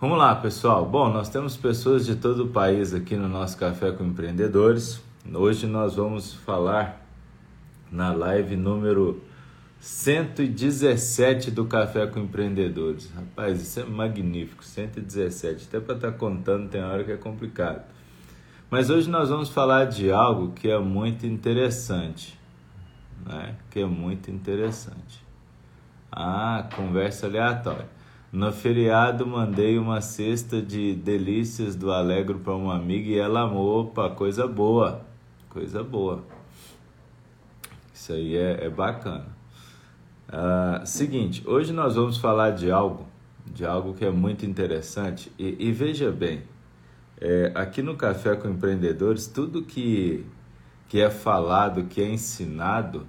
Vamos lá, pessoal. Bom, nós temos pessoas de todo o país aqui no nosso Café com Empreendedores. Hoje nós vamos falar na live número 117 do Café com Empreendedores. Rapaz, isso é magnífico, 117. Até para estar tá contando tem hora que é complicado. Mas hoje nós vamos falar de algo que é muito interessante, né? Que é muito interessante. Ah, conversa aleatória. No feriado mandei uma cesta de delícias do Alegro para uma amiga e ela amou. Opa, coisa boa, coisa boa. Isso aí é, é bacana. Ah, seguinte, hoje nós vamos falar de algo, de algo que é muito interessante. E, e veja bem, é, aqui no Café com Empreendedores, tudo que, que é falado, que é ensinado,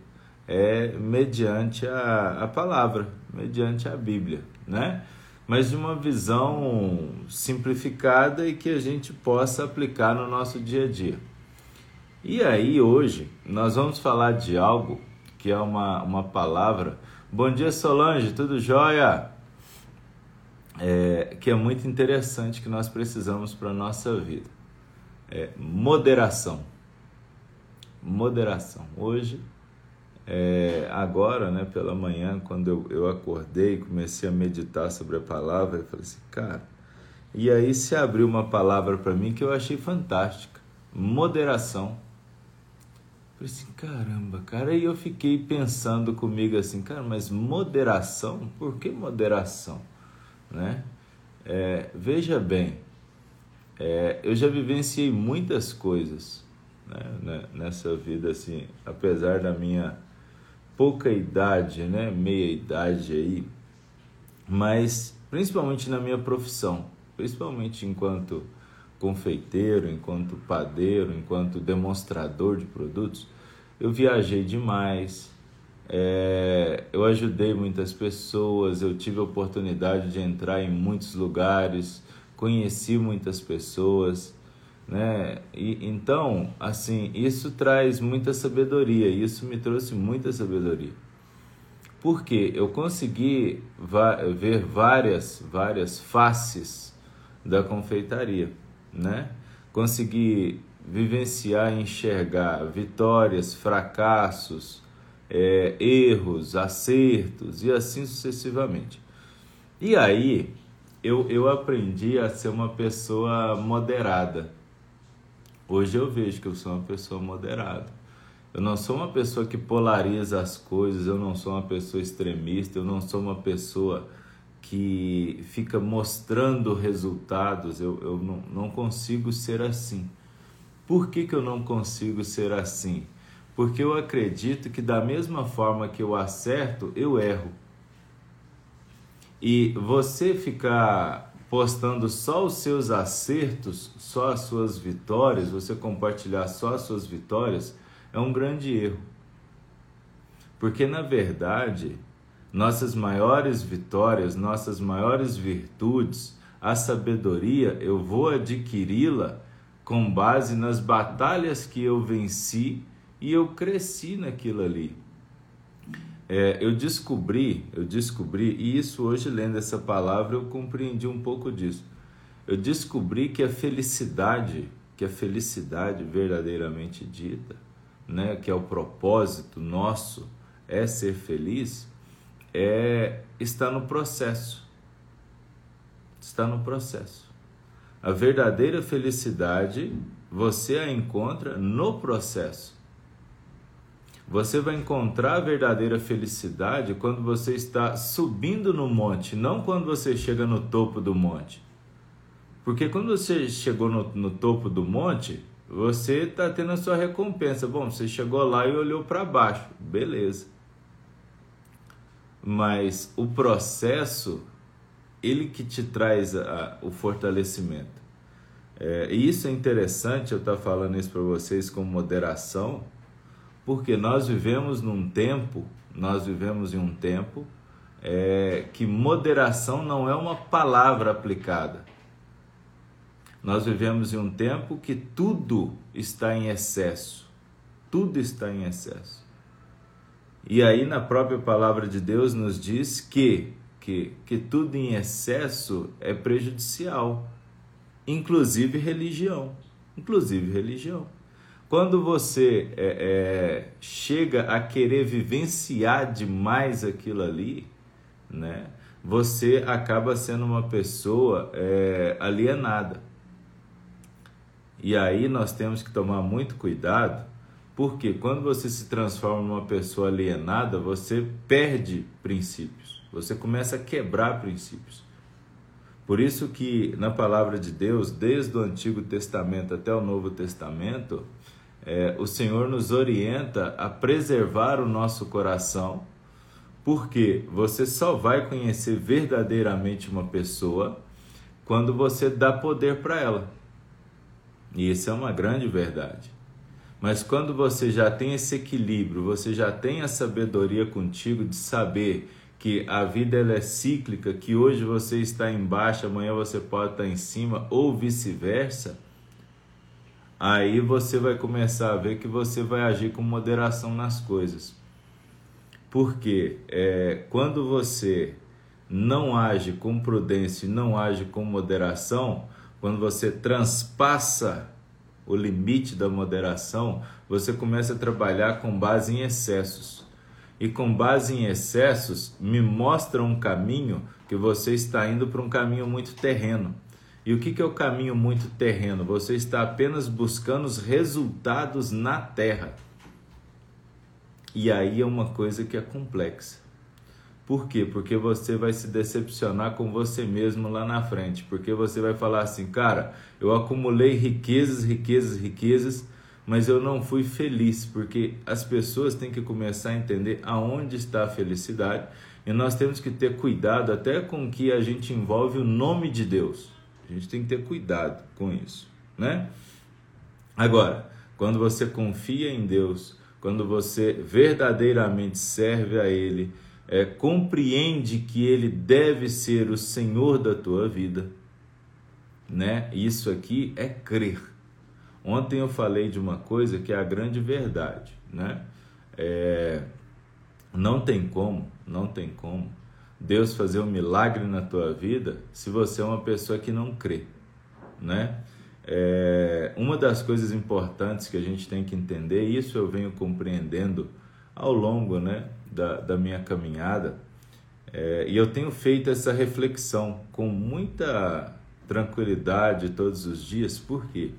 é mediante a, a palavra, mediante a Bíblia, né? Mas de uma visão simplificada e que a gente possa aplicar no nosso dia a dia. E aí, hoje, nós vamos falar de algo que é uma, uma palavra. Bom dia, Solange, tudo jóia? É, que é muito interessante que nós precisamos para a nossa vida. É, moderação. Moderação. Hoje é, agora, né, pela manhã, quando eu, eu acordei, comecei a meditar sobre a palavra, eu falei assim, cara, e aí se abriu uma palavra para mim que eu achei fantástica: moderação. Eu falei assim, caramba, cara, e eu fiquei pensando comigo assim, cara, mas moderação? Por que moderação? Né? É, veja bem, é, eu já vivenciei muitas coisas né, né nessa vida, assim, apesar da minha pouca idade, né? Meia idade aí, mas principalmente na minha profissão, principalmente enquanto confeiteiro, enquanto padeiro, enquanto demonstrador de produtos, eu viajei demais, é, eu ajudei muitas pessoas, eu tive a oportunidade de entrar em muitos lugares, conheci muitas pessoas né? E então, assim, isso traz muita sabedoria, isso me trouxe muita sabedoria. Porque eu consegui ver várias, várias faces da confeitaria, né? Consegui vivenciar e enxergar vitórias, fracassos, é, erros, acertos e assim sucessivamente. E aí eu, eu aprendi a ser uma pessoa moderada Hoje eu vejo que eu sou uma pessoa moderada. Eu não sou uma pessoa que polariza as coisas, eu não sou uma pessoa extremista, eu não sou uma pessoa que fica mostrando resultados. Eu, eu não, não consigo ser assim. Por que, que eu não consigo ser assim? Porque eu acredito que, da mesma forma que eu acerto, eu erro. E você ficar postando só os seus acertos, só as suas vitórias, você compartilhar só as suas vitórias, é um grande erro. Porque na verdade, nossas maiores vitórias, nossas maiores virtudes, a sabedoria, eu vou adquiri-la com base nas batalhas que eu venci e eu cresci naquilo ali é, eu descobri, eu descobri, e isso hoje lendo essa palavra eu compreendi um pouco disso. Eu descobri que a felicidade, que a felicidade verdadeiramente dita, né, que é o propósito nosso, é ser feliz, é está no processo. Está no processo. A verdadeira felicidade você a encontra no processo. Você vai encontrar a verdadeira felicidade quando você está subindo no monte, não quando você chega no topo do monte. Porque quando você chegou no, no topo do monte, você está tendo a sua recompensa. Bom, você chegou lá e olhou para baixo, beleza. Mas o processo, ele que te traz a, o fortalecimento. É, e isso é interessante, eu estar tá falando isso para vocês com moderação, porque nós vivemos num tempo, nós vivemos em um tempo é, que moderação não é uma palavra aplicada. Nós vivemos em um tempo que tudo está em excesso. Tudo está em excesso. E aí na própria palavra de Deus nos diz que que? Que tudo em excesso é prejudicial, inclusive religião. Inclusive religião. Quando você é, é, chega a querer vivenciar demais aquilo ali, né, você acaba sendo uma pessoa é, alienada. E aí nós temos que tomar muito cuidado, porque quando você se transforma numa pessoa alienada, você perde princípios, você começa a quebrar princípios. Por isso que na palavra de Deus, desde o Antigo Testamento até o Novo Testamento, é, o Senhor nos orienta a preservar o nosso coração, porque você só vai conhecer verdadeiramente uma pessoa quando você dá poder para ela. E isso é uma grande verdade. Mas quando você já tem esse equilíbrio, você já tem a sabedoria contigo de saber que a vida ela é cíclica, que hoje você está embaixo, amanhã você pode estar em cima ou vice-versa, aí você vai começar a ver que você vai agir com moderação nas coisas. Porque é, quando você não age com prudência e não age com moderação, quando você transpassa o limite da moderação, você começa a trabalhar com base em excessos. E com base em excessos, me mostra um caminho que você está indo para um caminho muito terreno. E o que é o caminho muito terreno? Você está apenas buscando os resultados na terra. E aí é uma coisa que é complexa. Por quê? Porque você vai se decepcionar com você mesmo lá na frente. Porque você vai falar assim, cara, eu acumulei riquezas, riquezas, riquezas, mas eu não fui feliz. Porque as pessoas têm que começar a entender aonde está a felicidade. E nós temos que ter cuidado até com que a gente envolve o nome de Deus. A gente tem que ter cuidado com isso, né? Agora, quando você confia em Deus, quando você verdadeiramente serve a Ele, é, compreende que ele deve ser o Senhor da tua vida, né? Isso aqui é crer. Ontem eu falei de uma coisa que é a grande verdade, né? É, não tem como, não tem como Deus fazer um milagre na tua vida se você é uma pessoa que não crê, né? É, uma das coisas importantes que a gente tem que entender, isso eu venho compreendendo ao longo, né, da, da minha caminhada. É, e eu tenho feito essa reflexão com muita tranquilidade todos os dias, porque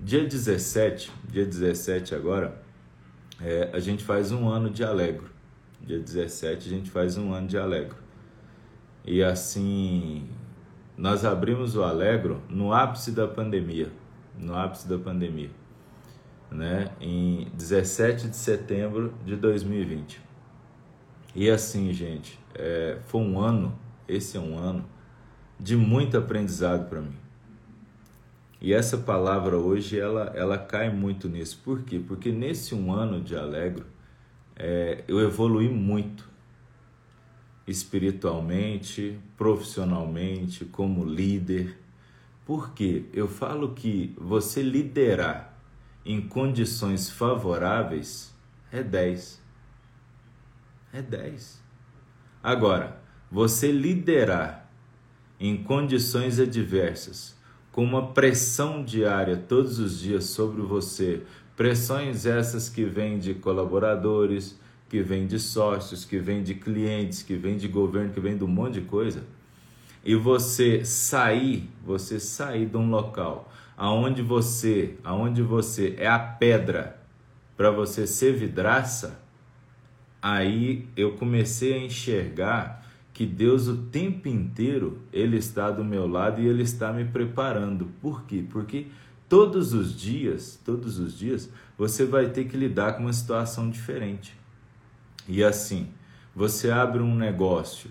dia 17, dia 17 agora, é, a gente faz um ano de Alegro. Dia 17 a gente faz um ano de Alegro. E assim, nós abrimos o Alegro no ápice da pandemia, no ápice da pandemia, né, em 17 de setembro de 2020. E assim, gente, é, foi um ano, esse é um ano, de muito aprendizado para mim. E essa palavra hoje, ela, ela cai muito nisso. Por quê? Porque nesse um ano de Alegro, é, eu evolui muito. Espiritualmente, profissionalmente, como líder. Por quê? Eu falo que você liderar em condições favoráveis é 10 é 10. Agora, você liderar em condições adversas, com uma pressão diária todos os dias sobre você, pressões essas que vêm de colaboradores, que vêm de sócios, que vêm de clientes, que vêm de governo, que vêm de um monte de coisa, e você sair, você sair de um local aonde você, aonde você é a pedra para você ser vidraça, aí eu comecei a enxergar que Deus o tempo inteiro ele está do meu lado e ele está me preparando. Por quê? Porque todos os dias, todos os dias, você vai ter que lidar com uma situação diferente. E assim, você abre um negócio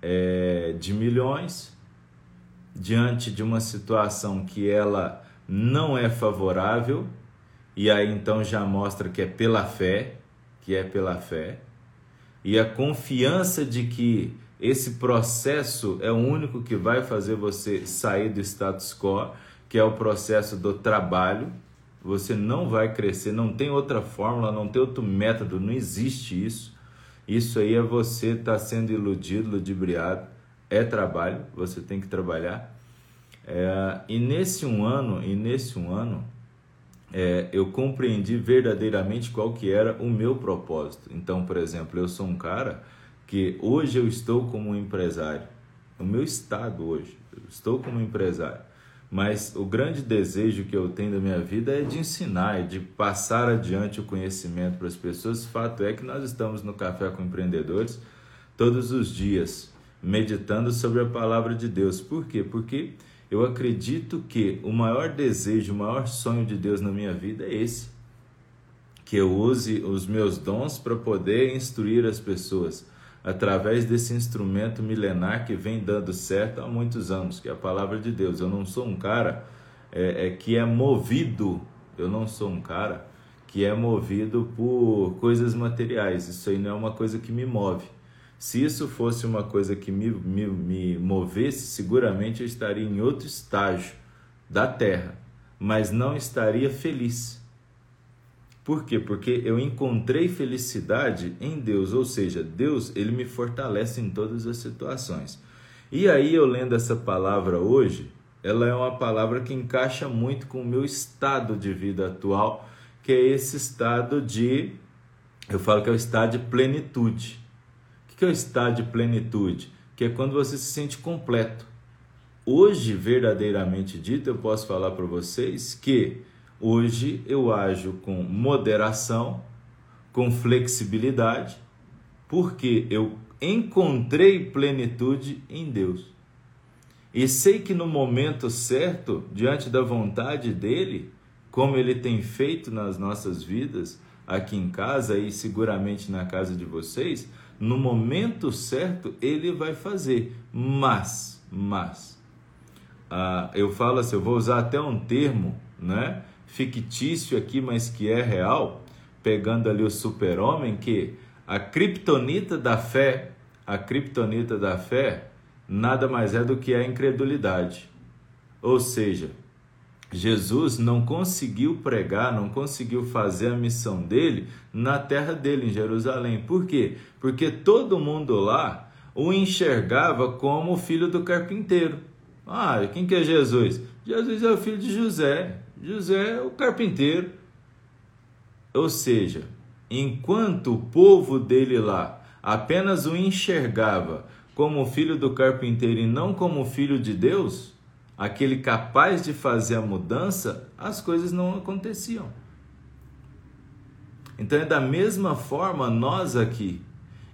é, de milhões diante de uma situação que ela não é favorável e aí então já mostra que é pela fé, que é pela fé e a confiança de que esse processo é o único que vai fazer você sair do status quo, que é o processo do trabalho. Você não vai crescer, não tem outra fórmula, não tem outro método, não existe isso. Isso aí é você estar tá sendo iludido, ludibriado, é trabalho, você tem que trabalhar. É, e nesse um ano, e nesse um ano, é, eu compreendi verdadeiramente qual que era o meu propósito. Então, por exemplo, eu sou um cara que hoje eu estou como empresário. O meu estado hoje, eu estou como empresário. Mas o grande desejo que eu tenho da minha vida é de ensinar, é de passar adiante o conhecimento para as pessoas. Fato é que nós estamos no Café com Empreendedores todos os dias, meditando sobre a palavra de Deus. Por quê? Porque eu acredito que o maior desejo, o maior sonho de Deus na minha vida é esse. Que eu use os meus dons para poder instruir as pessoas através desse instrumento milenar que vem dando certo há muitos anos, que é a palavra de Deus. Eu não sou um cara é, é, que é movido, eu não sou um cara que é movido por coisas materiais. Isso aí não é uma coisa que me move. Se isso fosse uma coisa que me, me, me movesse, seguramente eu estaria em outro estágio da terra, mas não estaria feliz. Por quê? Porque eu encontrei felicidade em Deus, ou seja, Deus, ele me fortalece em todas as situações. E aí eu lendo essa palavra hoje, ela é uma palavra que encaixa muito com o meu estado de vida atual, que é esse estado de eu falo que é o estado de plenitude. O que é o estado de plenitude? Que é quando você se sente completo. Hoje, verdadeiramente dito, eu posso falar para vocês que Hoje eu ajo com moderação, com flexibilidade, porque eu encontrei plenitude em Deus. E sei que no momento certo, diante da vontade dele, como ele tem feito nas nossas vidas, aqui em casa e seguramente na casa de vocês, no momento certo ele vai fazer. Mas, mas, ah, eu falo assim, eu vou usar até um termo, né? Fictício aqui, mas que é real, pegando ali o super-homem, que a criptonita da fé, a criptonita da fé, nada mais é do que a incredulidade. Ou seja, Jesus não conseguiu pregar, não conseguiu fazer a missão dele na terra dele, em Jerusalém. Por quê? Porque todo mundo lá o enxergava como o filho do carpinteiro. Ah, quem que é Jesus? Jesus é o filho de José. José, o carpinteiro. Ou seja, enquanto o povo dele lá apenas o enxergava como filho do carpinteiro e não como filho de Deus, aquele capaz de fazer a mudança, as coisas não aconteciam. Então é da mesma forma nós aqui,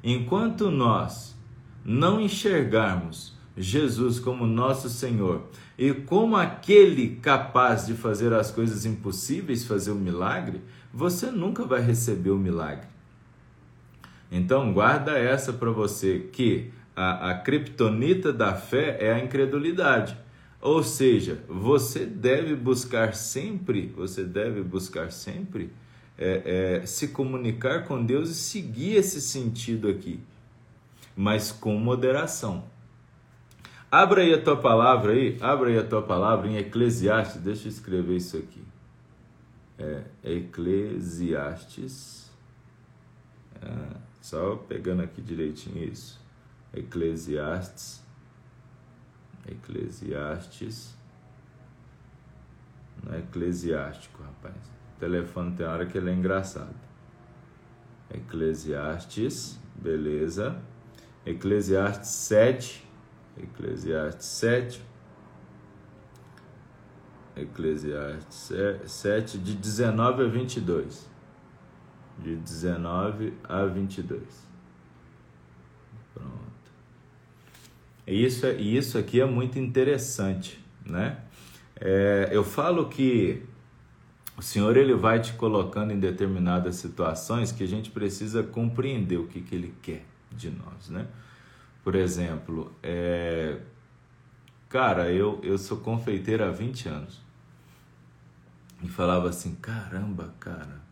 enquanto nós não enxergarmos Jesus como nosso Senhor e como aquele capaz de fazer as coisas impossíveis, fazer o milagre, você nunca vai receber o milagre. Então guarda essa para você que a, a criptonita da fé é a incredulidade. Ou seja, você deve buscar sempre, você deve buscar sempre é, é, se comunicar com Deus e seguir esse sentido aqui, mas com moderação. Abra aí a tua palavra aí, abra aí a tua palavra em Eclesiastes, deixa eu escrever isso aqui. É, Eclesiastes, é, só pegando aqui direitinho isso. Eclesiastes, Eclesiastes, não é eclesiástico, rapaz. O telefone tem hora que ele é engraçado. Eclesiastes, beleza. Eclesiastes 7, Eclesiastes 7. Eclesiastes 7, de 19 a 22. De 19 a 22. Pronto. E isso, é, isso aqui é muito interessante, né? É, eu falo que o Senhor ele vai te colocando em determinadas situações que a gente precisa compreender o que, que Ele quer de nós, né? Por exemplo, é... cara, eu, eu sou confeiteiro há 20 anos. E falava assim: caramba, cara,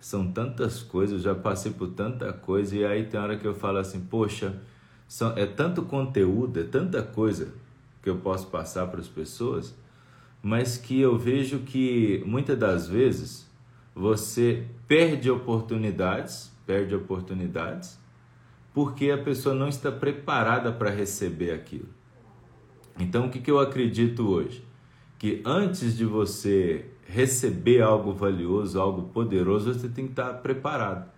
são tantas coisas, eu já passei por tanta coisa. E aí tem hora que eu falo assim: poxa, são, é tanto conteúdo, é tanta coisa que eu posso passar para as pessoas, mas que eu vejo que muitas das vezes você perde oportunidades, perde oportunidades porque a pessoa não está preparada para receber aquilo. Então, o que, que eu acredito hoje? Que antes de você receber algo valioso, algo poderoso, você tem que estar preparado.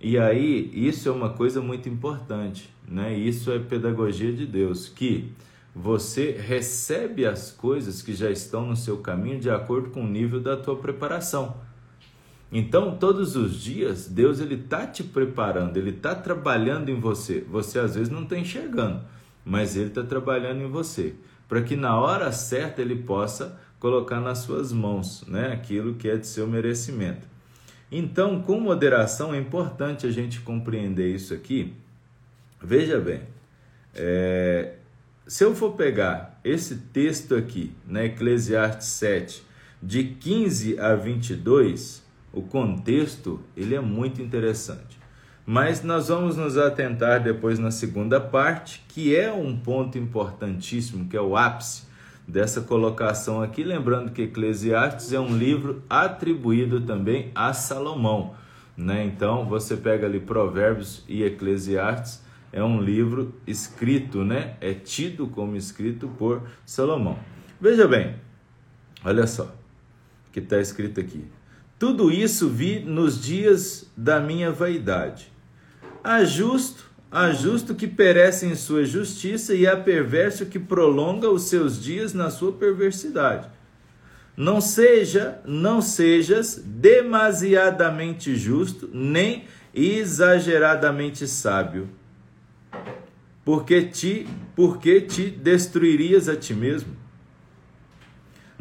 E aí, isso é uma coisa muito importante, né? Isso é pedagogia de Deus, que você recebe as coisas que já estão no seu caminho de acordo com o nível da tua preparação. Então, todos os dias, Deus ele tá te preparando, ele tá trabalhando em você. Você às vezes não está enxergando, mas ele está trabalhando em você, para que na hora certa ele possa colocar nas suas mãos, né, aquilo que é de seu merecimento. Então, com moderação é importante a gente compreender isso aqui. Veja bem, é, se eu for pegar esse texto aqui, né, Eclesiastes 7, de 15 a 22, o contexto ele é muito interessante. Mas nós vamos nos atentar depois na segunda parte, que é um ponto importantíssimo, que é o ápice dessa colocação aqui. Lembrando que Eclesiastes é um livro atribuído também a Salomão. Né? Então você pega ali Provérbios e Eclesiastes, é um livro escrito, né? é tido como escrito por Salomão. Veja bem, olha só que está escrito aqui. Tudo isso vi nos dias da minha vaidade. Há justo, há justo que perece em sua justiça e há perverso que prolonga os seus dias na sua perversidade. Não seja, não sejas demasiadamente justo, nem exageradamente sábio, porque te, porque te destruirias a ti mesmo.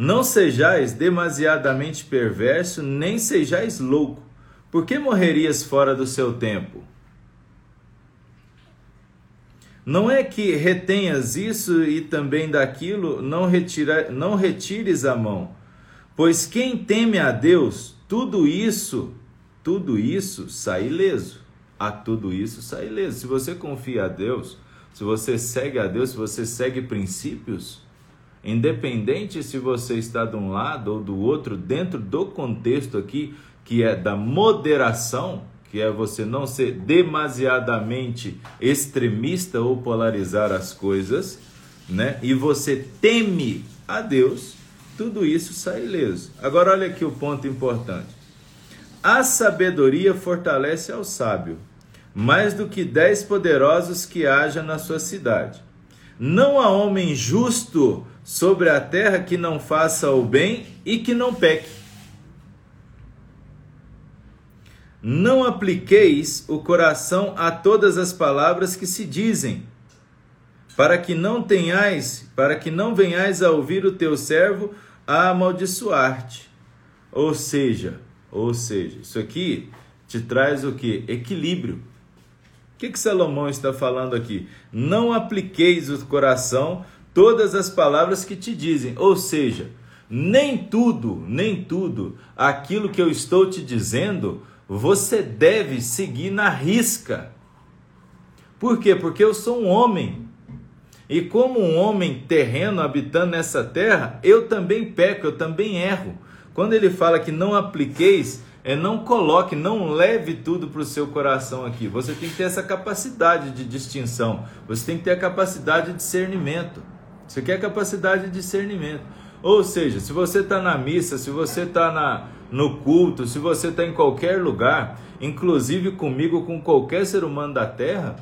Não sejais demasiadamente perverso, nem sejais louco, porque morrerias fora do seu tempo. Não é que retenhas isso e também daquilo, não, retira, não retires a mão. Pois quem teme a Deus, tudo isso, tudo isso sai ileso. A tudo isso sai ileso. Se você confia a Deus, se você segue a Deus, se você segue princípios, Independente se você está de um lado ou do outro, dentro do contexto aqui, que é da moderação, que é você não ser demasiadamente extremista ou polarizar as coisas, né? E você teme a Deus, tudo isso sai ileso. Agora olha aqui o ponto importante. A sabedoria fortalece ao sábio, mais do que dez poderosos que haja na sua cidade. Não há homem justo sobre a terra que não faça o bem e que não peque. Não apliqueis o coração a todas as palavras que se dizem, para que não tenhais, para que não venhais a ouvir o teu servo a amaldiçoar-te. Ou seja, ou seja, isso aqui te traz o que? Equilíbrio. O que, que Salomão está falando aqui? Não apliqueis o coração todas as palavras que te dizem. Ou seja, nem tudo, nem tudo aquilo que eu estou te dizendo, você deve seguir na risca. Por quê? Porque eu sou um homem. E como um homem terreno habitando nessa terra, eu também peco, eu também erro. Quando ele fala que não apliqueis, é não coloque, não leve tudo para o seu coração aqui. Você tem que ter essa capacidade de distinção, você tem que ter a capacidade de discernimento. Você quer capacidade de discernimento. Ou seja, se você está na missa, se você está no culto, se você está em qualquer lugar, inclusive comigo, com qualquer ser humano da terra,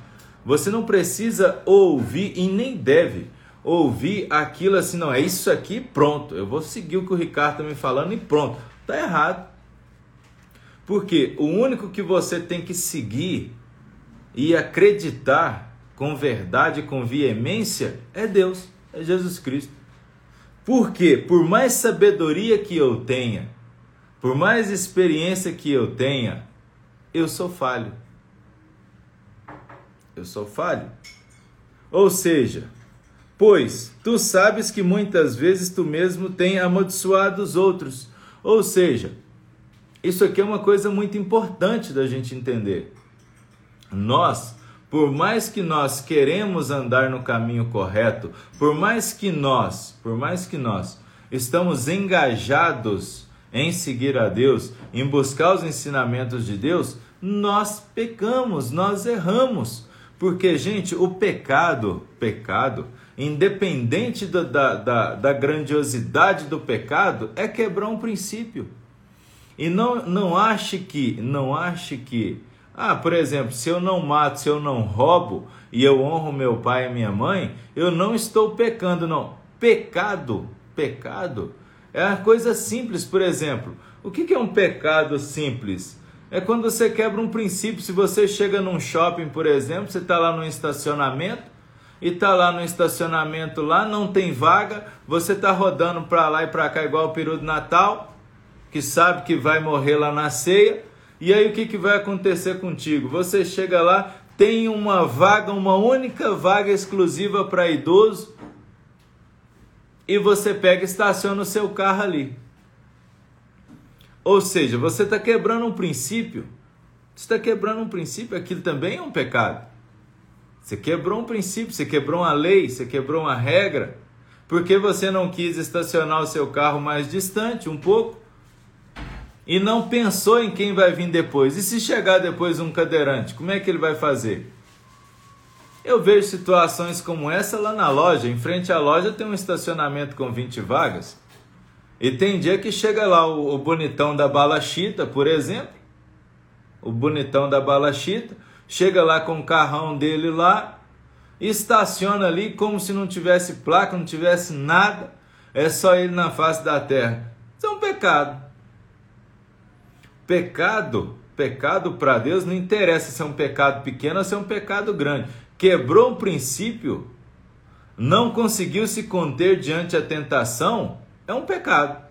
você não precisa ouvir e nem deve ouvir aquilo assim, não, é isso aqui, pronto. Eu vou seguir o que o Ricardo está me falando e pronto. Está errado. Porque o único que você tem que seguir e acreditar com verdade, com veemência, é Deus é Jesus Cristo. Por quê? Por mais sabedoria que eu tenha, por mais experiência que eu tenha, eu sou falho. Eu sou falho. Ou seja, pois tu sabes que muitas vezes tu mesmo tem amaldiçoado os outros. Ou seja, isso aqui é uma coisa muito importante da gente entender. Nós por mais que nós queremos andar no caminho correto, por mais que nós, por mais que nós estamos engajados em seguir a Deus, em buscar os ensinamentos de Deus, nós pecamos, nós erramos. Porque, gente, o pecado, pecado, independente da, da, da, da grandiosidade do pecado, é quebrar um princípio. E não, não ache que, não ache que, ah, por exemplo, se eu não mato, se eu não roubo e eu honro meu pai e minha mãe, eu não estou pecando, não. Pecado, pecado é uma coisa simples, por exemplo. O que é um pecado simples? É quando você quebra um princípio. Se você chega num shopping, por exemplo, você está lá no estacionamento e está lá no estacionamento lá, não tem vaga, você está rodando para lá e para cá igual o peru do Natal, que sabe que vai morrer lá na ceia. E aí o que, que vai acontecer contigo? Você chega lá, tem uma vaga, uma única vaga exclusiva para idoso, e você pega e estaciona o seu carro ali. Ou seja, você está quebrando um princípio. Você está quebrando um princípio, aquilo também é um pecado. Você quebrou um princípio, você quebrou uma lei, você quebrou uma regra, porque você não quis estacionar o seu carro mais distante um pouco e não pensou em quem vai vir depois. E se chegar depois um cadeirante, como é que ele vai fazer? Eu vejo situações como essa lá na loja. Em frente à loja tem um estacionamento com 20 vagas. E tem dia que chega lá o, o bonitão da bala chita, por exemplo. O bonitão da bala chita. Chega lá com o carrão dele lá. Estaciona ali como se não tivesse placa, não tivesse nada. É só ele na face da terra. Isso é um pecado. Pecado, pecado para Deus não interessa se é um pecado pequeno ou se é um pecado grande quebrou um princípio, não conseguiu se conter diante a tentação, é um pecado.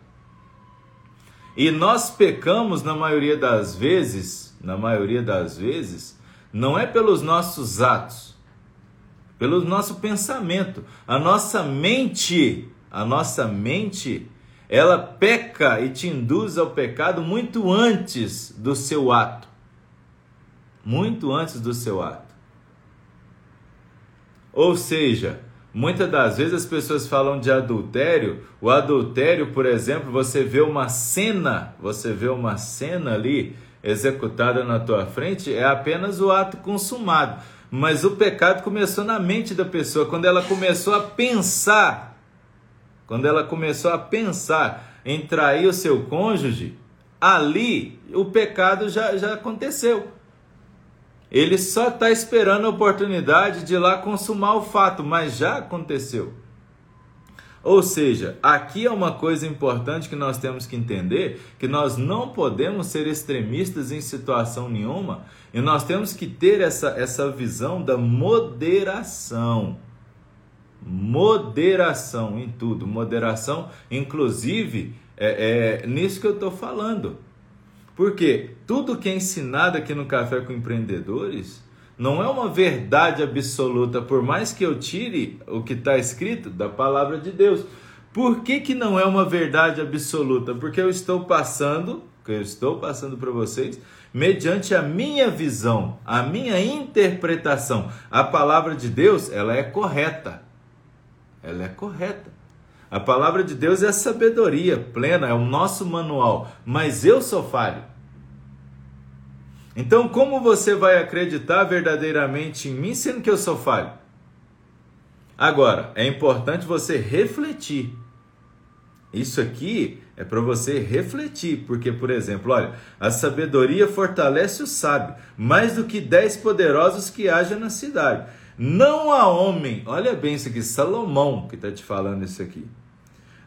E nós pecamos na maioria das vezes, na maioria das vezes, não é pelos nossos atos, pelo nosso pensamento. A nossa mente, a nossa mente, ela peca e te induz ao pecado muito antes do seu ato. Muito antes do seu ato. Ou seja, muitas das vezes as pessoas falam de adultério. O adultério, por exemplo, você vê uma cena, você vê uma cena ali executada na tua frente, é apenas o ato consumado. Mas o pecado começou na mente da pessoa, quando ela começou a pensar, quando ela começou a pensar em trair o seu cônjuge, ali o pecado já, já aconteceu. Ele só está esperando a oportunidade de ir lá consumar o fato, mas já aconteceu. Ou seja, aqui é uma coisa importante que nós temos que entender, que nós não podemos ser extremistas em situação nenhuma, e nós temos que ter essa, essa visão da moderação. Moderação em tudo, moderação, inclusive, é, é nisso que eu estou falando. Porque tudo que é ensinado aqui no Café com Empreendedores não é uma verdade absoluta, por mais que eu tire o que está escrito da palavra de Deus. Por que, que não é uma verdade absoluta? Porque eu estou passando, que eu estou passando para vocês, mediante a minha visão, a minha interpretação. A palavra de Deus, ela é correta. Ela é correta. A palavra de Deus é a sabedoria plena, é o nosso manual, mas eu sou falho. Então, como você vai acreditar verdadeiramente em mim sendo que eu sou falho? Agora, é importante você refletir. Isso aqui é para você refletir, porque, por exemplo, olha, a sabedoria fortalece o sábio, mais do que dez poderosos que haja na cidade. Não há homem, olha bem isso aqui, Salomão que está te falando isso aqui.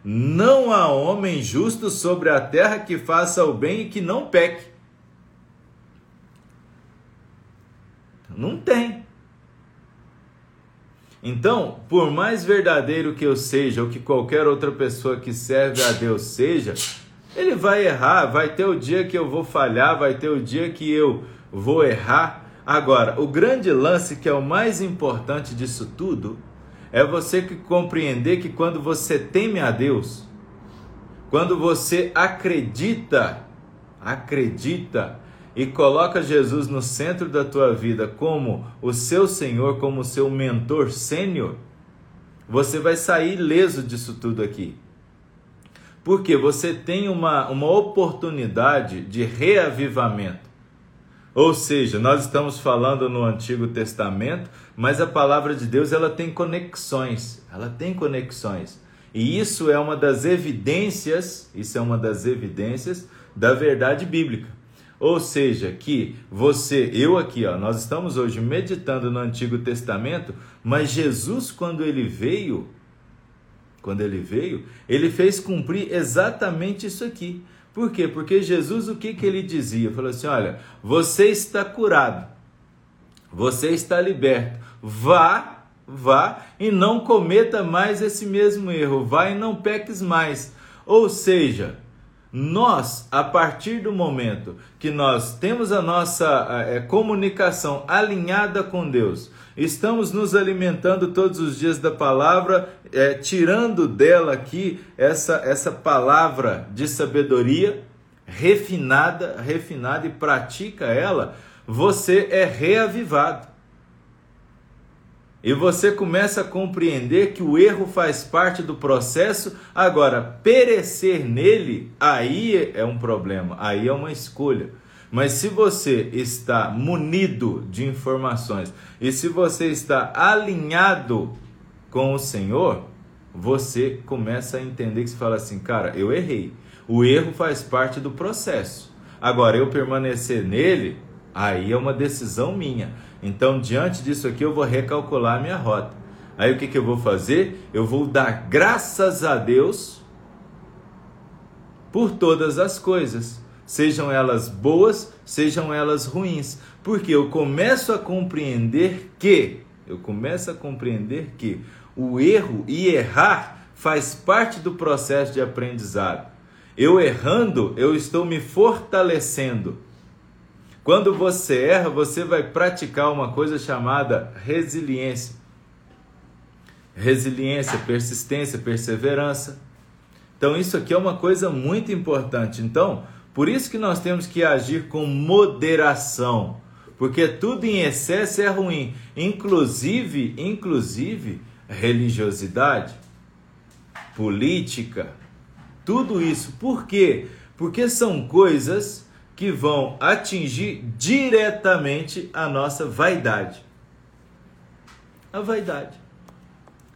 Não há homem justo sobre a terra que faça o bem e que não peque. Não tem. Então, por mais verdadeiro que eu seja, ou que qualquer outra pessoa que serve a Deus seja, ele vai errar, vai ter o dia que eu vou falhar, vai ter o dia que eu vou errar. Agora, o grande lance que é o mais importante disso tudo é você que compreender que quando você teme a Deus, quando você acredita, acredita e coloca Jesus no centro da tua vida como o seu Senhor, como o seu mentor sênior, você vai sair ileso disso tudo aqui. Porque você tem uma, uma oportunidade de reavivamento. Ou seja, nós estamos falando no Antigo Testamento, mas a palavra de Deus ela tem conexões, ela tem conexões. E isso é uma das evidências, isso é uma das evidências da verdade bíblica. Ou seja, que você, eu aqui, ó, nós estamos hoje meditando no Antigo Testamento, mas Jesus quando ele veio, quando ele veio, ele fez cumprir exatamente isso aqui. Por quê? Porque Jesus, o que, que ele dizia? Falou assim: olha, você está curado, você está liberto, vá, vá e não cometa mais esse mesmo erro, vá e não peques mais. Ou seja, nós, a partir do momento que nós temos a nossa é, comunicação alinhada com Deus, estamos nos alimentando todos os dias da palavra, é, tirando dela aqui essa, essa palavra de sabedoria refinada, refinada e pratica ela, você é reavivado. E você começa a compreender que o erro faz parte do processo. Agora, perecer nele, aí é um problema, aí é uma escolha. Mas se você está munido de informações e se você está alinhado com o Senhor, você começa a entender que você fala assim, cara, eu errei. O erro faz parte do processo. Agora, eu permanecer nele, aí é uma decisão minha. Então, diante disso aqui, eu vou recalcular minha rota. Aí o que, que eu vou fazer? Eu vou dar graças a Deus por todas as coisas, sejam elas boas, sejam elas ruins, porque eu começo a compreender que, eu começo a compreender que o erro e errar faz parte do processo de aprendizado. Eu errando, eu estou me fortalecendo quando você erra, você vai praticar uma coisa chamada resiliência. Resiliência, persistência, perseverança. Então, isso aqui é uma coisa muito importante. Então, por isso que nós temos que agir com moderação, porque tudo em excesso é ruim, inclusive, inclusive religiosidade, política, tudo isso. Por quê? Porque são coisas que vão atingir diretamente a nossa vaidade. A vaidade.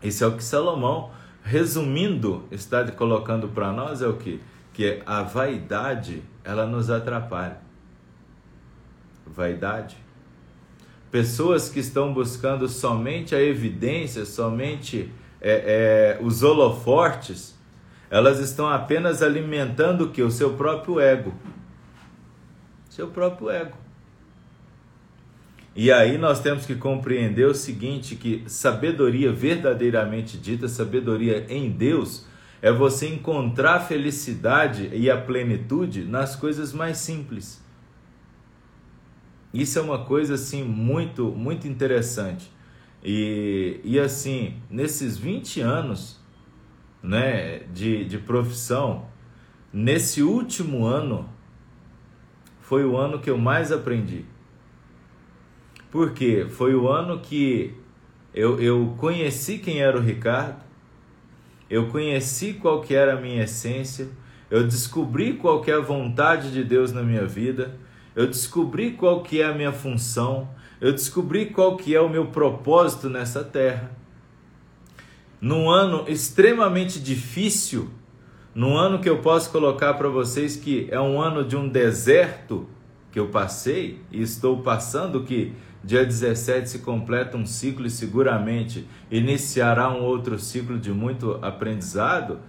Isso é o que Salomão, resumindo, está colocando para nós é o que? Que a vaidade, ela nos atrapalha. Vaidade. Pessoas que estão buscando somente a evidência, somente é, é, os holofortes, elas estão apenas alimentando o que? O seu próprio ego seu próprio ego. E aí nós temos que compreender o seguinte, que sabedoria verdadeiramente dita, sabedoria em Deus, é você encontrar a felicidade e a plenitude nas coisas mais simples. Isso é uma coisa assim muito, muito interessante. E, e assim, nesses 20 anos né, de, de profissão, nesse último ano, foi o ano que eu mais aprendi. Porque foi o ano que eu, eu conheci quem era o Ricardo, eu conheci qual que era a minha essência, eu descobri qual que é a vontade de Deus na minha vida, eu descobri qual que é a minha função, eu descobri qual que é o meu propósito nessa terra. Num ano extremamente difícil, num ano que eu posso colocar para vocês que é um ano de um deserto que eu passei e estou passando, que dia 17 se completa um ciclo e seguramente iniciará um outro ciclo de muito aprendizado,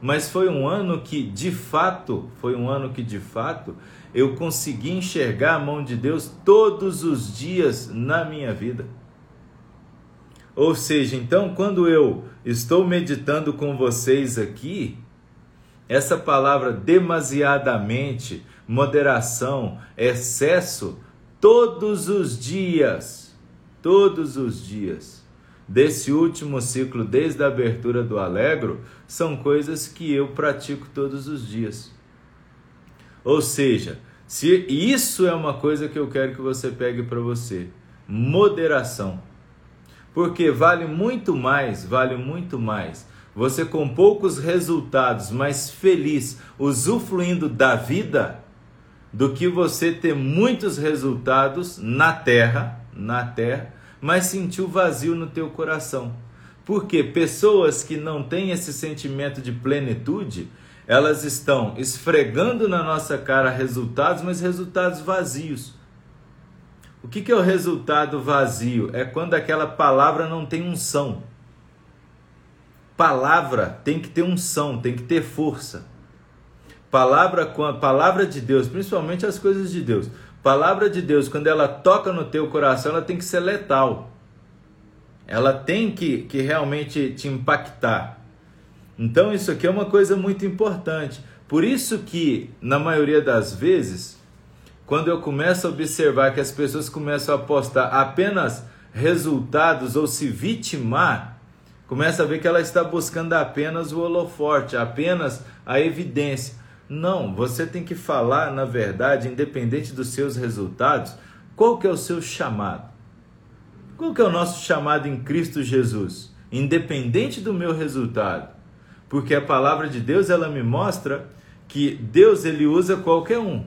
mas foi um ano que de fato, foi um ano que de fato eu consegui enxergar a mão de Deus todos os dias na minha vida. Ou seja, então quando eu estou meditando com vocês aqui, essa palavra demasiadamente, moderação, excesso, todos os dias, todos os dias desse último ciclo, desde a abertura do Alegro, são coisas que eu pratico todos os dias. Ou seja, se isso é uma coisa que eu quero que você pegue para você, moderação. Porque vale muito mais, vale muito mais você com poucos resultados, mas feliz, usufruindo da vida, do que você ter muitos resultados na terra, na terra, mas sentir o vazio no teu coração. Porque pessoas que não têm esse sentimento de plenitude, elas estão esfregando na nossa cara resultados, mas resultados vazios. O que, que é o resultado vazio? É quando aquela palavra não tem unção. Palavra tem que ter unção, tem que ter força. Palavra, palavra de Deus, principalmente as coisas de Deus. Palavra de Deus, quando ela toca no teu coração, ela tem que ser letal. Ela tem que, que realmente te impactar. Então, isso aqui é uma coisa muito importante. Por isso que, na maioria das vezes, quando eu começo a observar que as pessoas começam a apostar apenas resultados ou se vitimar, começa a ver que ela está buscando apenas o holoforte, apenas a evidência. Não, você tem que falar, na verdade, independente dos seus resultados, qual que é o seu chamado? Qual que é o nosso chamado em Cristo Jesus? Independente do meu resultado. Porque a palavra de Deus, ela me mostra que Deus ele usa qualquer um.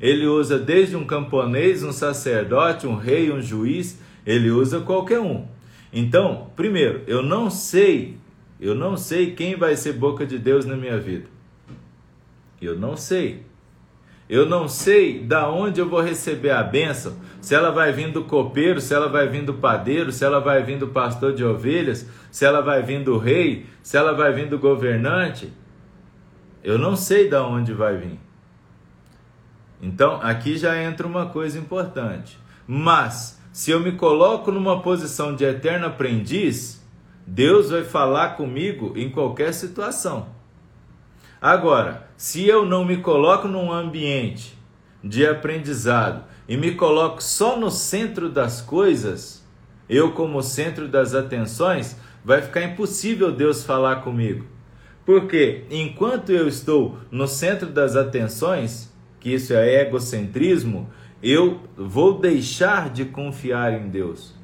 Ele usa desde um camponês, um sacerdote, um rei, um juiz, ele usa qualquer um. Então, primeiro, eu não sei, eu não sei quem vai ser boca de Deus na minha vida. Eu não sei. Eu não sei da onde eu vou receber a bênção, se ela vai vir do copeiro, se ela vai vir do padeiro, se ela vai vir do pastor de ovelhas, se ela vai vir do rei, se ela vai vir do governante. Eu não sei da onde vai vir. Então, aqui já entra uma coisa importante. Mas, se eu me coloco numa posição de eterno aprendiz, Deus vai falar comigo em qualquer situação. Agora, se eu não me coloco num ambiente de aprendizado e me coloco só no centro das coisas, eu como centro das atenções, vai ficar impossível Deus falar comigo. Porque enquanto eu estou no centro das atenções, que isso é egocentrismo, eu vou deixar de confiar em Deus.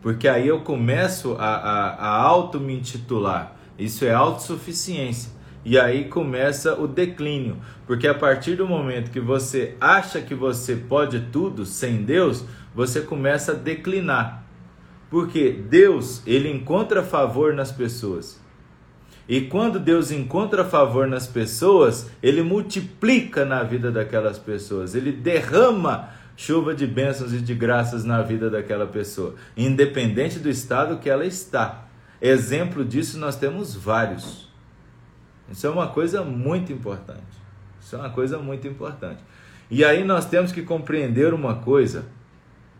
Porque aí eu começo a, a, a auto me intitular. Isso é autossuficiência. E aí começa o declínio. Porque a partir do momento que você acha que você pode tudo sem Deus, você começa a declinar. Porque Deus, ele encontra favor nas pessoas. E quando Deus encontra favor nas pessoas, ele multiplica na vida daquelas pessoas, ele derrama chuva de bênçãos e de graças na vida daquela pessoa, independente do estado que ela está. Exemplo disso nós temos vários. Isso é uma coisa muito importante. Isso é uma coisa muito importante. E aí nós temos que compreender uma coisa,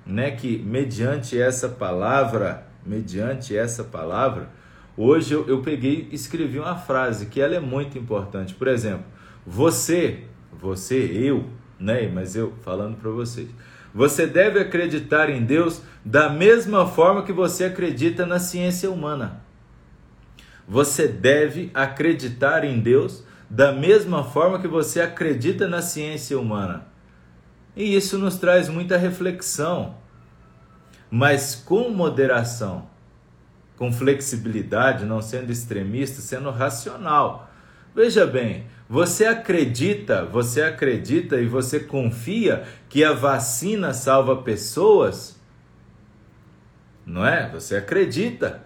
né, que mediante essa palavra, mediante essa palavra, Hoje eu, eu peguei e escrevi uma frase que ela é muito importante. Por exemplo, você, você, eu, né? Mas eu falando para vocês. Você deve acreditar em Deus da mesma forma que você acredita na ciência humana. Você deve acreditar em Deus da mesma forma que você acredita na ciência humana. E isso nos traz muita reflexão, mas com moderação com flexibilidade, não sendo extremista, sendo racional. Veja bem, você acredita, você acredita e você confia que a vacina salva pessoas? Não é? Você acredita.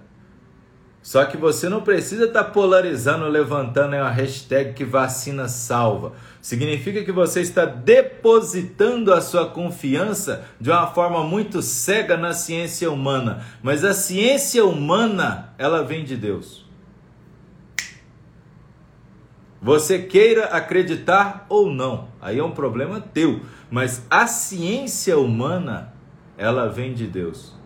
Só que você não precisa estar tá polarizando, levantando uma hashtag que vacina salva. Significa que você está depositando a sua confiança de uma forma muito cega na ciência humana. Mas a ciência humana, ela vem de Deus. Você queira acreditar ou não, aí é um problema teu. Mas a ciência humana, ela vem de Deus.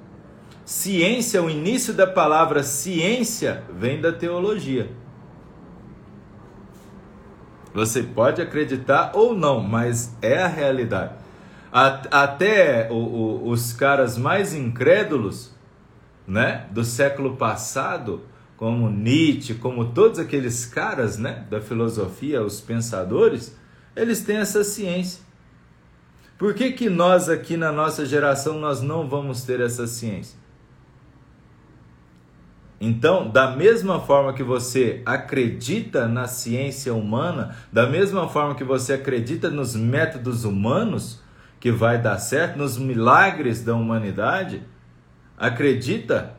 Ciência, o início da palavra ciência vem da teologia. Você pode acreditar ou não, mas é a realidade. Até os caras mais incrédulos né, do século passado, como Nietzsche, como todos aqueles caras né, da filosofia, os pensadores, eles têm essa ciência. Por que, que nós aqui na nossa geração nós não vamos ter essa ciência? Então, da mesma forma que você acredita na ciência humana, da mesma forma que você acredita nos métodos humanos que vai dar certo, nos milagres da humanidade, acredita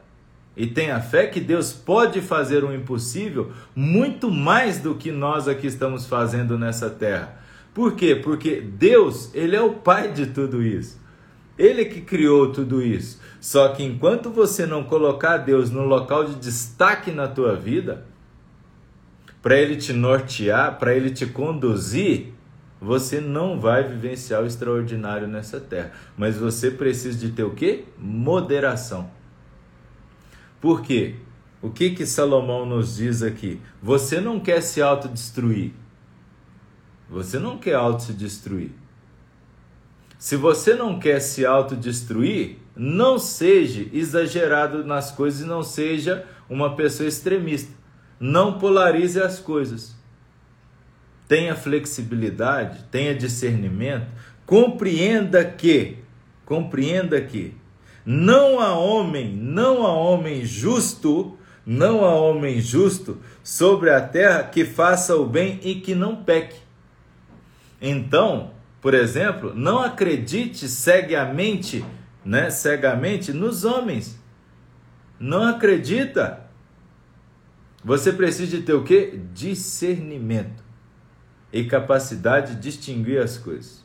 e tenha fé que Deus pode fazer o impossível muito mais do que nós aqui estamos fazendo nessa terra. Por quê? Porque Deus, ele é o pai de tudo isso. Ele que criou tudo isso. Só que enquanto você não colocar Deus no local de destaque na tua vida, para ele te nortear, para ele te conduzir, você não vai vivenciar o extraordinário nessa terra. Mas você precisa de ter o quê? Moderação. Por quê? O que que Salomão nos diz aqui? Você não quer se autodestruir. Você não quer auto se destruir. Se você não quer se autodestruir, não seja exagerado nas coisas e não seja uma pessoa extremista. Não polarize as coisas. Tenha flexibilidade, tenha discernimento, compreenda que, compreenda que não há homem, não há homem justo, não há homem justo sobre a terra que faça o bem e que não peque. Então, por exemplo, não acredite cegamente, né, cegamente nos homens. Não acredita. Você precisa de ter o quê? Discernimento e capacidade de distinguir as coisas.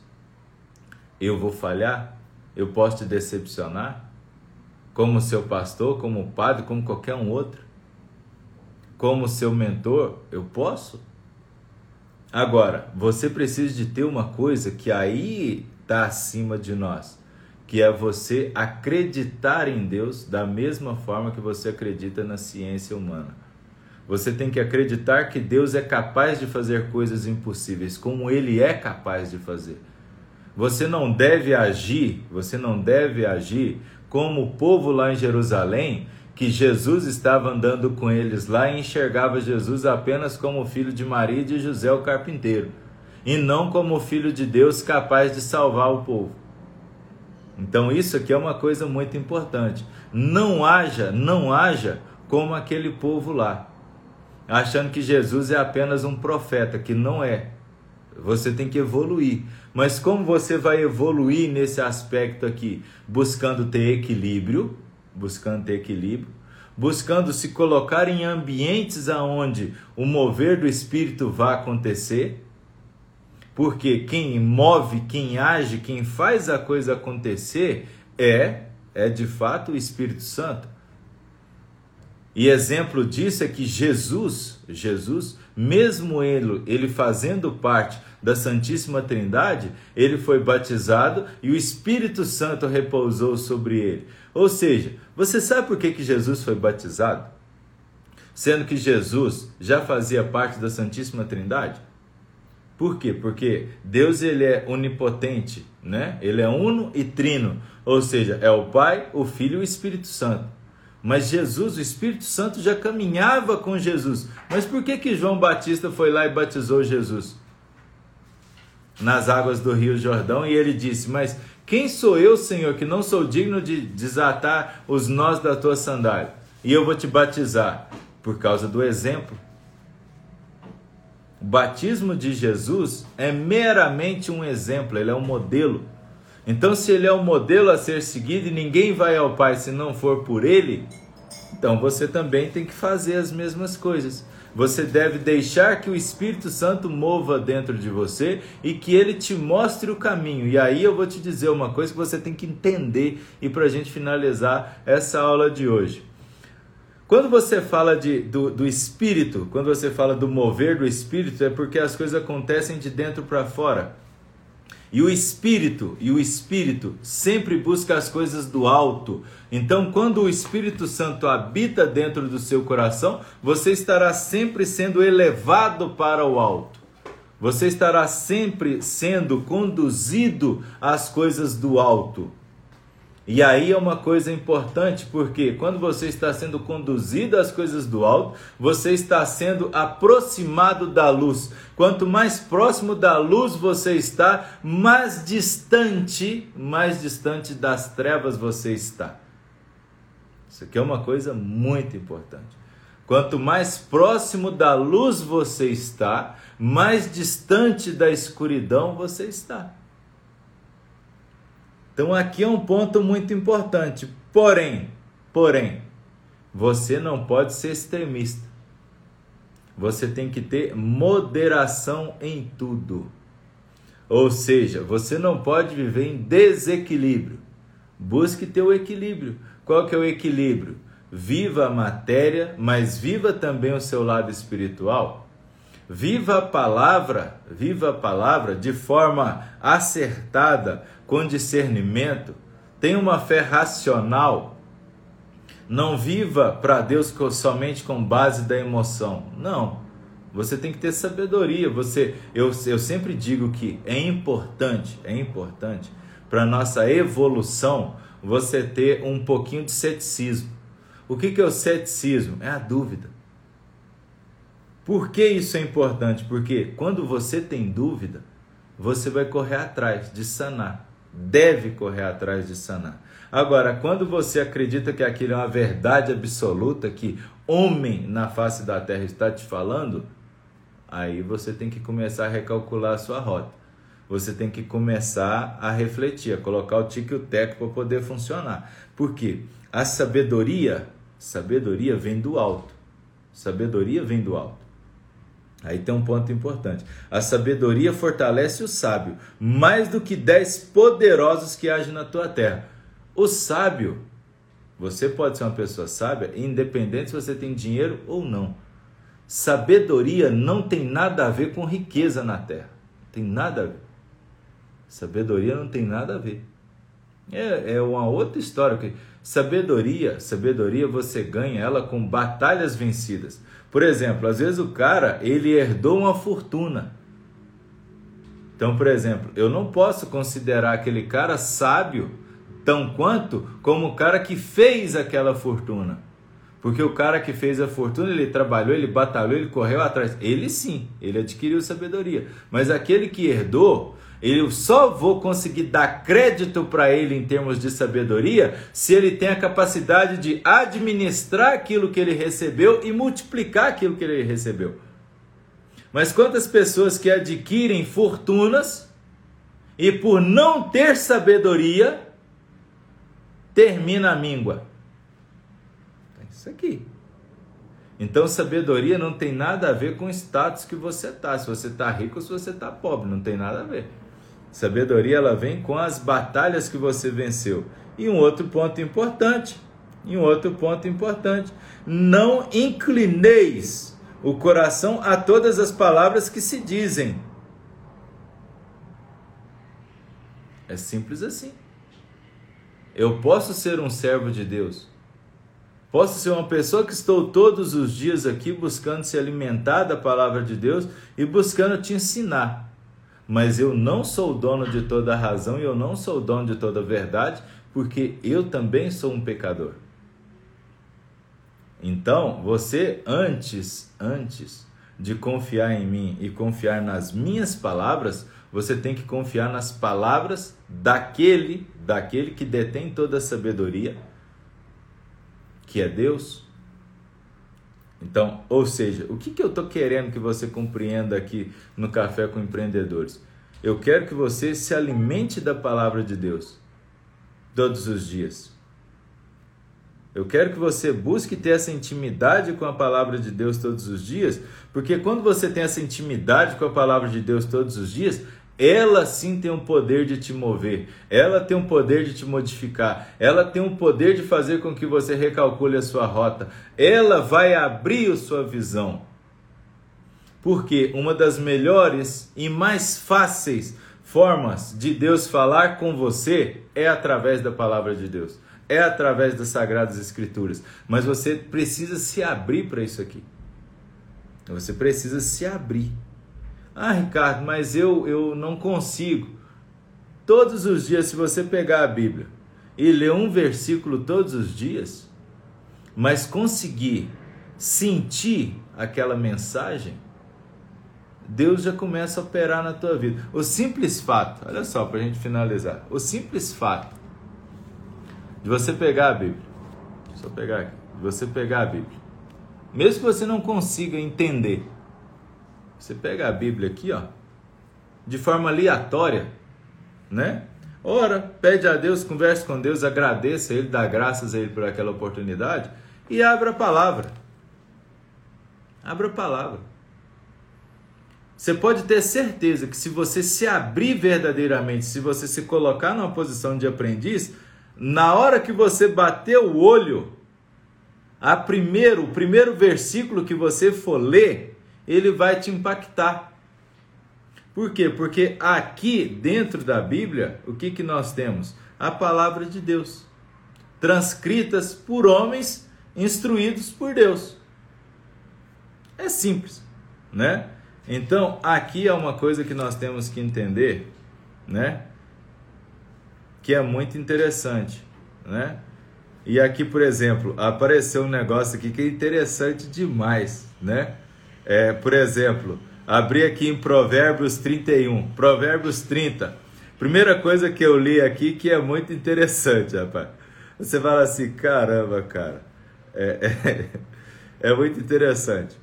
Eu vou falhar? Eu posso te decepcionar? Como seu pastor, como padre, como qualquer um outro? Como seu mentor? Eu posso? Agora, você precisa de ter uma coisa que aí está acima de nós, que é você acreditar em Deus da mesma forma que você acredita na ciência humana. Você tem que acreditar que Deus é capaz de fazer coisas impossíveis, como Ele é capaz de fazer. Você não deve agir, você não deve agir como o povo lá em Jerusalém que Jesus estava andando com eles lá e enxergava Jesus apenas como filho de Maria e de José o carpinteiro, e não como filho de Deus capaz de salvar o povo. Então isso aqui é uma coisa muito importante. Não haja, não haja como aquele povo lá, achando que Jesus é apenas um profeta, que não é. Você tem que evoluir. Mas como você vai evoluir nesse aspecto aqui? Buscando ter equilíbrio, buscando ter equilíbrio, buscando se colocar em ambientes aonde o mover do espírito vai acontecer. Porque quem move, quem age, quem faz a coisa acontecer é é de fato o Espírito Santo. E exemplo disso é que Jesus, Jesus, mesmo ele, ele fazendo parte da Santíssima Trindade, ele foi batizado e o Espírito Santo repousou sobre ele. Ou seja, você sabe por que, que Jesus foi batizado? Sendo que Jesus já fazia parte da Santíssima Trindade? Por quê? Porque Deus ele é onipotente, né? Ele é uno e trino, ou seja, é o Pai, o Filho e o Espírito Santo. Mas Jesus, o Espírito Santo já caminhava com Jesus. Mas por que que João Batista foi lá e batizou Jesus? Nas águas do Rio Jordão e ele disse: "Mas quem sou eu, Senhor, que não sou digno de desatar os nós da tua sandália? E eu vou te batizar por causa do exemplo. O batismo de Jesus é meramente um exemplo, ele é um modelo. Então, se ele é um modelo a ser seguido e ninguém vai ao Pai se não for por ele, então você também tem que fazer as mesmas coisas. Você deve deixar que o Espírito Santo mova dentro de você e que ele te mostre o caminho. E aí eu vou te dizer uma coisa que você tem que entender e para a gente finalizar essa aula de hoje. Quando você fala de, do, do Espírito, quando você fala do mover do Espírito, é porque as coisas acontecem de dentro para fora. E o espírito, e o espírito sempre busca as coisas do alto. Então, quando o Espírito Santo habita dentro do seu coração, você estará sempre sendo elevado para o alto. Você estará sempre sendo conduzido às coisas do alto. E aí é uma coisa importante, porque quando você está sendo conduzido às coisas do alto, você está sendo aproximado da luz. Quanto mais próximo da luz você está, mais distante, mais distante das trevas você está. Isso aqui é uma coisa muito importante. Quanto mais próximo da luz você está, mais distante da escuridão você está. Então aqui é um ponto muito importante. Porém, porém, você não pode ser extremista. Você tem que ter moderação em tudo. Ou seja, você não pode viver em desequilíbrio. Busque ter o equilíbrio. Qual que é o equilíbrio? Viva a matéria, mas viva também o seu lado espiritual. Viva a palavra, viva a palavra de forma acertada, com discernimento. Tenha uma fé racional. Não viva para Deus somente com base da emoção. Não. Você tem que ter sabedoria. Você, eu, eu sempre digo que é importante, é importante para nossa evolução você ter um pouquinho de ceticismo. O que, que é o ceticismo? É a dúvida. Por que isso é importante? Porque quando você tem dúvida, você vai correr atrás de sanar. Deve correr atrás de sanar. Agora, quando você acredita que aquilo é uma verdade absoluta, que homem na face da terra está te falando, aí você tem que começar a recalcular a sua rota. Você tem que começar a refletir, a colocar o tique e o teco para poder funcionar. Por quê? A sabedoria, sabedoria vem do alto. Sabedoria vem do alto. Aí tem um ponto importante. A sabedoria fortalece o sábio, mais do que dez poderosos que agem na tua terra. O sábio, você pode ser uma pessoa sábia, independente se você tem dinheiro ou não. Sabedoria não tem nada a ver com riqueza na terra. Tem nada a ver. Sabedoria não tem nada a ver. É, é uma outra história. Sabedoria, sabedoria você ganha ela com batalhas vencidas. Por exemplo, às vezes o cara ele herdou uma fortuna. Então, por exemplo, eu não posso considerar aquele cara sábio tão quanto como o cara que fez aquela fortuna. Porque o cara que fez a fortuna, ele trabalhou, ele batalhou, ele correu atrás. Ele sim, ele adquiriu sabedoria. Mas aquele que herdou, eu só vou conseguir dar crédito para ele em termos de sabedoria se ele tem a capacidade de administrar aquilo que ele recebeu e multiplicar aquilo que ele recebeu. Mas quantas pessoas que adquirem fortunas e por não ter sabedoria termina a míngua? Isso aqui. Então, sabedoria não tem nada a ver com o status que você está. Se você está rico ou se você está pobre, não tem nada a ver. Sabedoria ela vem com as batalhas que você venceu. E um outro ponto importante, e um outro ponto importante, não inclineis o coração a todas as palavras que se dizem. É simples assim. Eu posso ser um servo de Deus, Posso ser uma pessoa que estou todos os dias aqui buscando se alimentar da palavra de Deus e buscando te ensinar. Mas eu não sou dono de toda a razão e eu não sou dono de toda a verdade, porque eu também sou um pecador. Então, você antes, antes de confiar em mim e confiar nas minhas palavras, você tem que confiar nas palavras daquele, daquele que detém toda a sabedoria que é Deus? Então, ou seja, o que, que eu estou querendo que você compreenda aqui no Café com Empreendedores? Eu quero que você se alimente da palavra de Deus todos os dias. Eu quero que você busque ter essa intimidade com a palavra de Deus todos os dias, porque quando você tem essa intimidade com a palavra de Deus todos os dias, ela sim tem o poder de te mover, ela tem o poder de te modificar, ela tem o poder de fazer com que você recalcule a sua rota, ela vai abrir a sua visão. Porque uma das melhores e mais fáceis formas de Deus falar com você é através da palavra de Deus, é através das sagradas escrituras. Mas você precisa se abrir para isso aqui. Você precisa se abrir. Ah, Ricardo, mas eu, eu não consigo. Todos os dias, se você pegar a Bíblia e ler um versículo todos os dias, mas conseguir sentir aquela mensagem, Deus já começa a operar na tua vida. O simples fato, olha só, para a gente finalizar, o simples fato de você pegar a Bíblia, Só pegar aqui. Você pegar a Bíblia. Mesmo que você não consiga entender, você pega a Bíblia aqui, ó, de forma aleatória, né? Ora, pede a Deus, converse com Deus, agradeça a Ele, dá graças a Ele por aquela oportunidade e abra a palavra. Abra a palavra. Você pode ter certeza que se você se abrir verdadeiramente, se você se colocar numa posição de aprendiz, na hora que você bater o olho, a primeiro, o primeiro versículo que você for ler, ele vai te impactar. Por quê? Porque aqui dentro da Bíblia, o que, que nós temos? A palavra de Deus, transcritas por homens instruídos por Deus. É simples, né? Então, aqui é uma coisa que nós temos que entender, né? Que é muito interessante, né? E aqui, por exemplo, apareceu um negócio aqui que é interessante demais, né? É, por exemplo, abri aqui em Provérbios 31, Provérbios 30. Primeira coisa que eu li aqui que é muito interessante, rapaz. Você fala assim, caramba, cara, é, é, é muito interessante.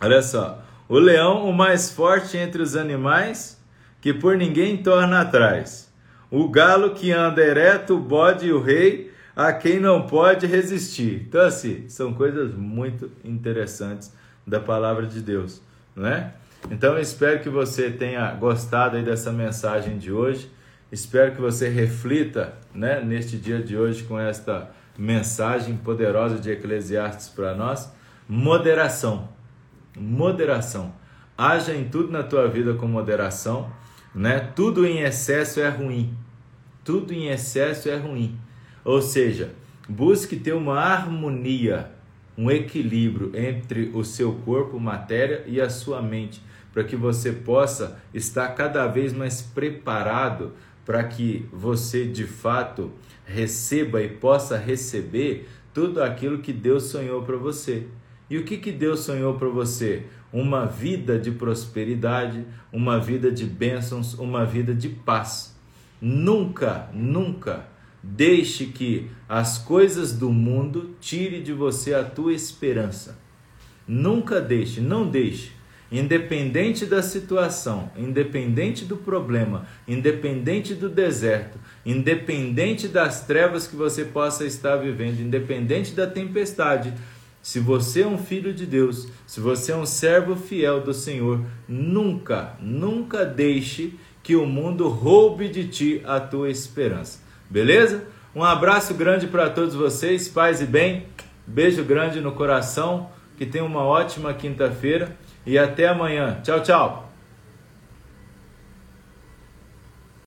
Olha só, o leão, o mais forte entre os animais, que por ninguém torna atrás. O galo que anda ereto, o bode e o rei, a quem não pode resistir. Então, assim, são coisas muito interessantes da palavra de Deus, não é? Então, eu espero que você tenha gostado aí dessa mensagem de hoje. Espero que você reflita, né, neste dia de hoje com esta mensagem poderosa de Eclesiastes para nós. Moderação. Moderação. Haja em tudo na tua vida com moderação, né? Tudo em excesso é ruim. Tudo em excesso é ruim. Ou seja, busque ter uma harmonia, um equilíbrio entre o seu corpo, matéria e a sua mente, para que você possa estar cada vez mais preparado para que você de fato receba e possa receber tudo aquilo que Deus sonhou para você. E o que, que Deus sonhou para você? Uma vida de prosperidade, uma vida de bênçãos, uma vida de paz. Nunca, nunca Deixe que as coisas do mundo tire de você a tua esperança. Nunca deixe, não deixe. Independente da situação, independente do problema, independente do deserto, independente das trevas que você possa estar vivendo, independente da tempestade, se você é um filho de Deus, se você é um servo fiel do Senhor, nunca, nunca deixe que o mundo roube de ti a tua esperança. Beleza? Um abraço grande para todos vocês, paz e bem. Beijo grande no coração. Que tenham uma ótima quinta-feira e até amanhã. Tchau, tchau.